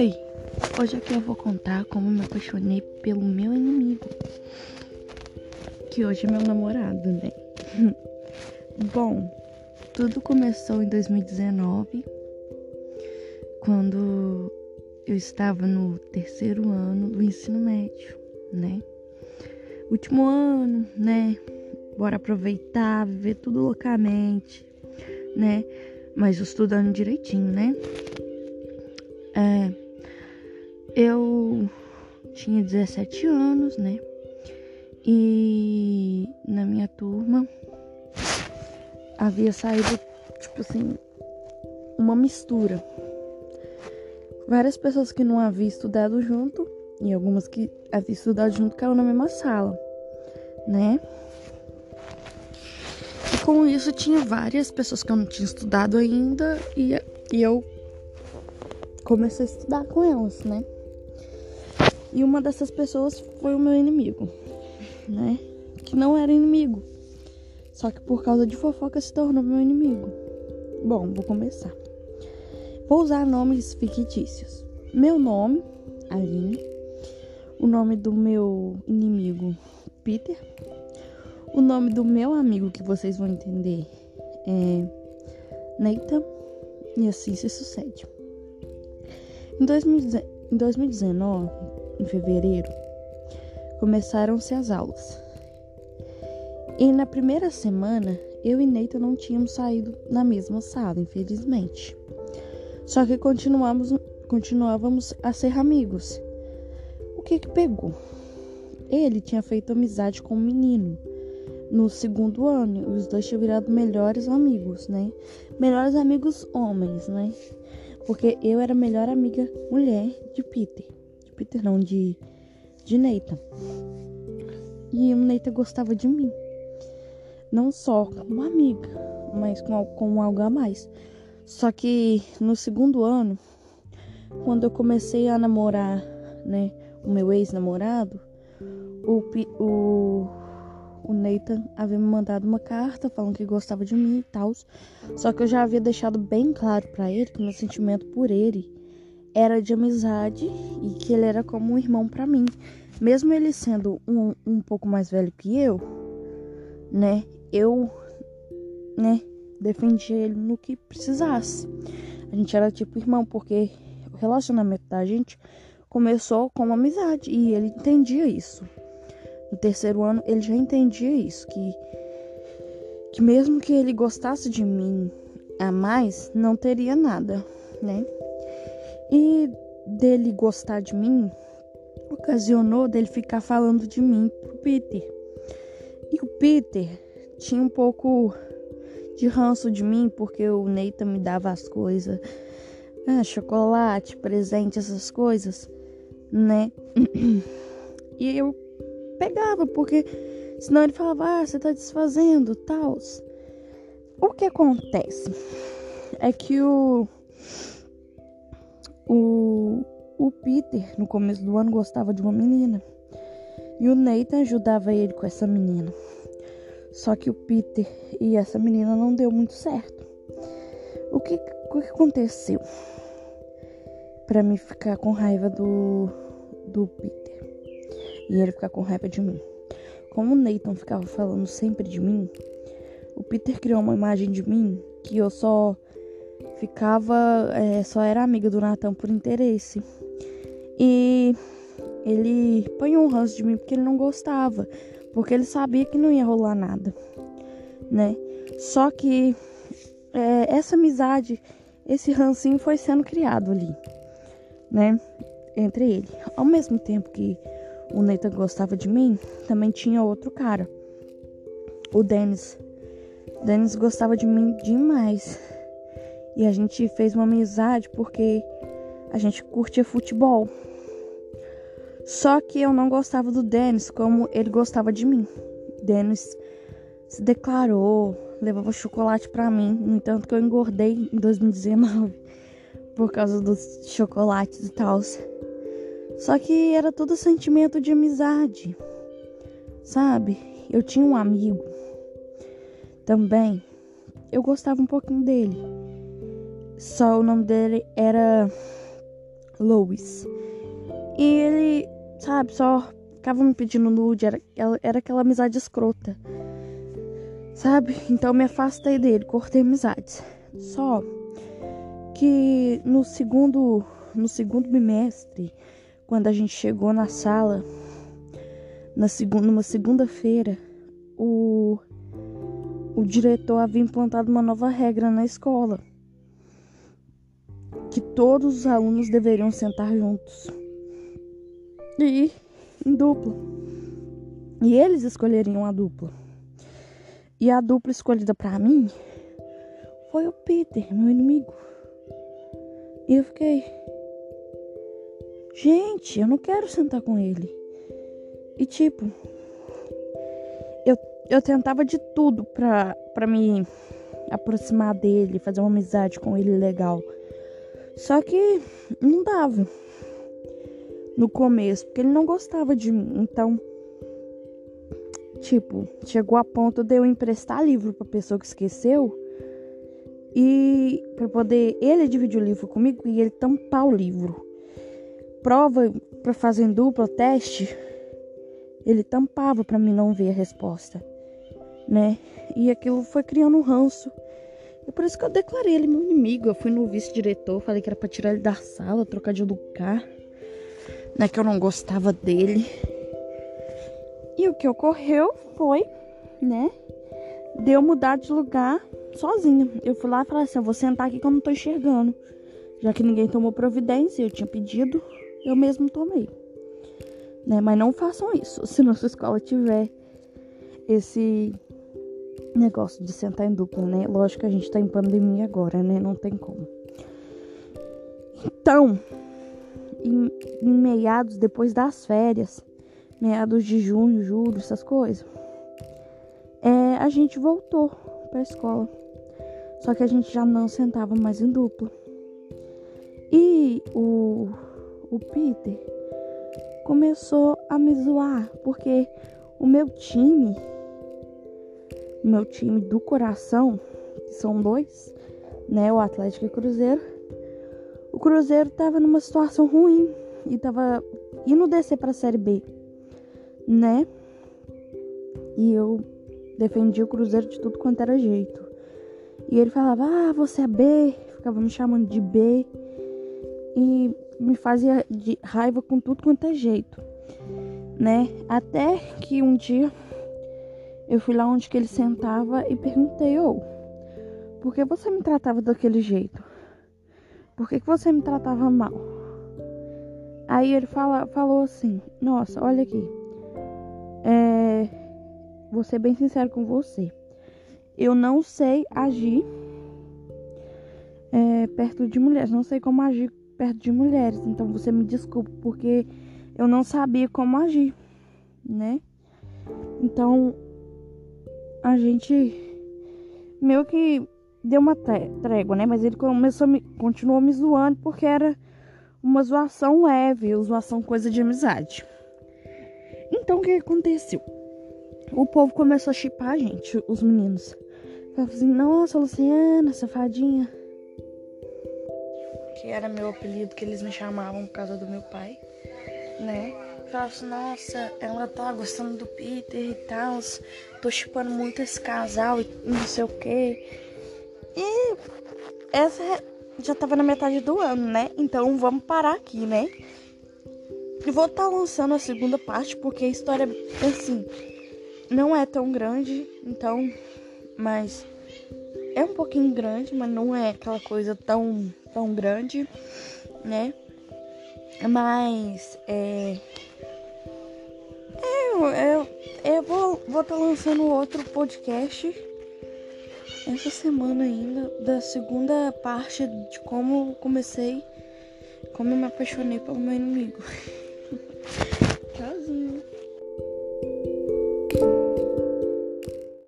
Oi, hoje aqui eu vou contar como me apaixonei pelo meu inimigo, que hoje é meu namorado, né? Bom, tudo começou em 2019, quando eu estava no terceiro ano do ensino médio, né? Último ano, né? Bora aproveitar, viver tudo loucamente, né? Mas estudando direitinho, né? É, eu tinha 17 anos, né? E na minha turma havia saído, tipo assim, uma mistura. Várias pessoas que não haviam estudado junto e algumas que haviam estudado junto caíram na mesma sala, né? Com isso tinha várias pessoas que eu não tinha estudado ainda e, e eu comecei a estudar com elas, né? E uma dessas pessoas foi o meu inimigo, né? Que não era inimigo. Só que por causa de fofoca se tornou meu inimigo. Bom, vou começar. Vou usar nomes fictícios. Meu nome, Aline. O nome do meu inimigo, Peter. O nome do meu amigo, que vocês vão entender, é Nathan. E assim se sucede. Em 2019, em fevereiro, começaram-se as aulas. E na primeira semana, eu e Neita não tínhamos saído na mesma sala, infelizmente. Só que continuamos, continuávamos a ser amigos. O que que pegou? Ele tinha feito amizade com um menino no segundo ano os dois tinham virado melhores amigos, né? Melhores amigos homens, né? Porque eu era a melhor amiga mulher de Peter. Peter não, de, de Neita. E o Neita gostava de mim. Não só como amiga, mas com, com algo a mais. Só que no segundo ano, quando eu comecei a namorar, né, o meu ex-namorado, o, o, o Nathan havia me mandado uma carta falando que gostava de mim e tal. Só que eu já havia deixado bem claro para ele que meu sentimento por ele era de amizade e que ele era como um irmão para mim. Mesmo ele sendo um, um pouco mais velho que eu, né? Eu, né? Defendia ele no que precisasse. A gente era tipo irmão, porque o relacionamento da gente começou com uma amizade e ele entendia isso. No terceiro ano, ele já entendia isso, que, que mesmo que ele gostasse de mim a mais, não teria nada, né? E dele gostar de mim ocasionou dele ficar falando de mim pro Peter. E o Peter tinha um pouco de ranço de mim porque o Neita me dava as coisas, ah, chocolate, presente, essas coisas, né? E eu pegava porque senão ele falava, ah, você tá desfazendo, tal. O que acontece é que o o, o Peter, no começo do ano, gostava de uma menina. E o Nathan ajudava ele com essa menina. Só que o Peter e essa menina não deu muito certo. O que, o que aconteceu? para mim ficar com raiva do, do Peter. E ele ficar com raiva de mim. Como o Nathan ficava falando sempre de mim, o Peter criou uma imagem de mim que eu só ficava, é, só era amiga do Natan por interesse. E ele apanhou um ranço de mim porque ele não gostava, porque ele sabia que não ia rolar nada, né? Só que é, essa amizade, esse rancinho foi sendo criado ali, né? Entre ele. Ao mesmo tempo que o Nathan gostava de mim, também tinha outro cara, o Dennis. Dennis gostava de mim demais. E a gente fez uma amizade porque a gente curtia futebol. Só que eu não gostava do Dennis como ele gostava de mim. Dennis se declarou, levava chocolate para mim, no entanto que eu engordei em 2019 por causa dos chocolates e tal. Só que era todo sentimento de amizade, sabe? Eu tinha um amigo também eu gostava um pouquinho dele. Só o nome dele era Louis. E ele, sabe, só ficava me pedindo nude, era, era aquela amizade escrota. Sabe? Então me afastei dele, cortei amizades. Só que no segundo no segundo bimestre, quando a gente chegou na sala, na segunda, numa segunda-feira, o, o diretor havia implantado uma nova regra na escola. Que todos os alunos deveriam sentar juntos. E em dupla. E eles escolheriam a dupla. E a dupla escolhida para mim foi o Peter, meu inimigo. E eu fiquei. Gente, eu não quero sentar com ele. E tipo, eu, eu tentava de tudo pra, pra me aproximar dele, fazer uma amizade com ele legal. Só que não dava no começo, porque ele não gostava de mim. Então, tipo, chegou a ponto de eu emprestar livro pra pessoa que esqueceu e para poder ele dividir o livro comigo e ele tampar o livro. Prova para fazer em dupla teste, ele tampava para mim não ver a resposta, né? E aquilo foi criando um ranço. E por isso que eu declarei ele meu inimigo. Eu fui no vice-diretor, falei que era para tirar ele da sala, trocar de lugar, né? Que eu não gostava dele. E o que ocorreu foi, né? Deu mudar de lugar sozinha. Eu fui lá e falei assim: eu vou sentar aqui que eu não tô enxergando. Já que ninguém tomou providência, eu tinha pedido, eu mesmo tomei né? Mas não façam isso. Se nossa escola tiver esse negócio de sentar em dupla, né? Lógico que a gente tá em pandemia agora, né? Não tem como. Então, em, em meados, depois das férias, meados de junho, julho, essas coisas, é, a gente voltou pra escola. Só que a gente já não sentava mais em dupla. E o, o Peter, começou a me zoar, porque o meu time, o meu time do coração, que são dois, né, o Atlético e o Cruzeiro, o Cruzeiro tava numa situação ruim e tava indo descer para a Série B, né? E eu defendi o Cruzeiro de tudo quanto era jeito. E ele falava: "Ah, você é B", ficava me chamando de B. E me fazia de raiva com tudo quanto é jeito, né? Até que um dia eu fui lá onde que ele sentava e perguntei, ô, por que você me tratava daquele jeito? Por que, que você me tratava mal? Aí ele fala, falou assim, nossa, olha aqui. É, vou ser bem sincero com você. Eu não sei agir é, perto de mulheres, não sei como agir perto de mulheres. Então você me desculpa porque eu não sabia como agir, né? Então a gente meio que deu uma trégua, né? Mas ele começou me, continuou me zoando porque era uma zoação leve, uma zoação coisa de amizade. Então o que aconteceu? O povo começou a chipar a gente, os meninos. Falava assim, nossa, Luciana, safadinha que era meu apelido que eles me chamavam por causa do meu pai, né? Falava assim, nossa, ela tá gostando do Peter e tal, tô chipando muito esse casal e não sei o que. E essa já tava na metade do ano, né? Então vamos parar aqui, né? E vou estar tá lançando a segunda parte porque a história, assim, não é tão grande, então, mas é um pouquinho grande, mas não é aquela coisa tão tão grande, né? Mas é. eu, eu, eu vou estar vou tá lançando outro podcast essa semana ainda, da segunda parte de como comecei, como eu me apaixonei pelo meu inimigo.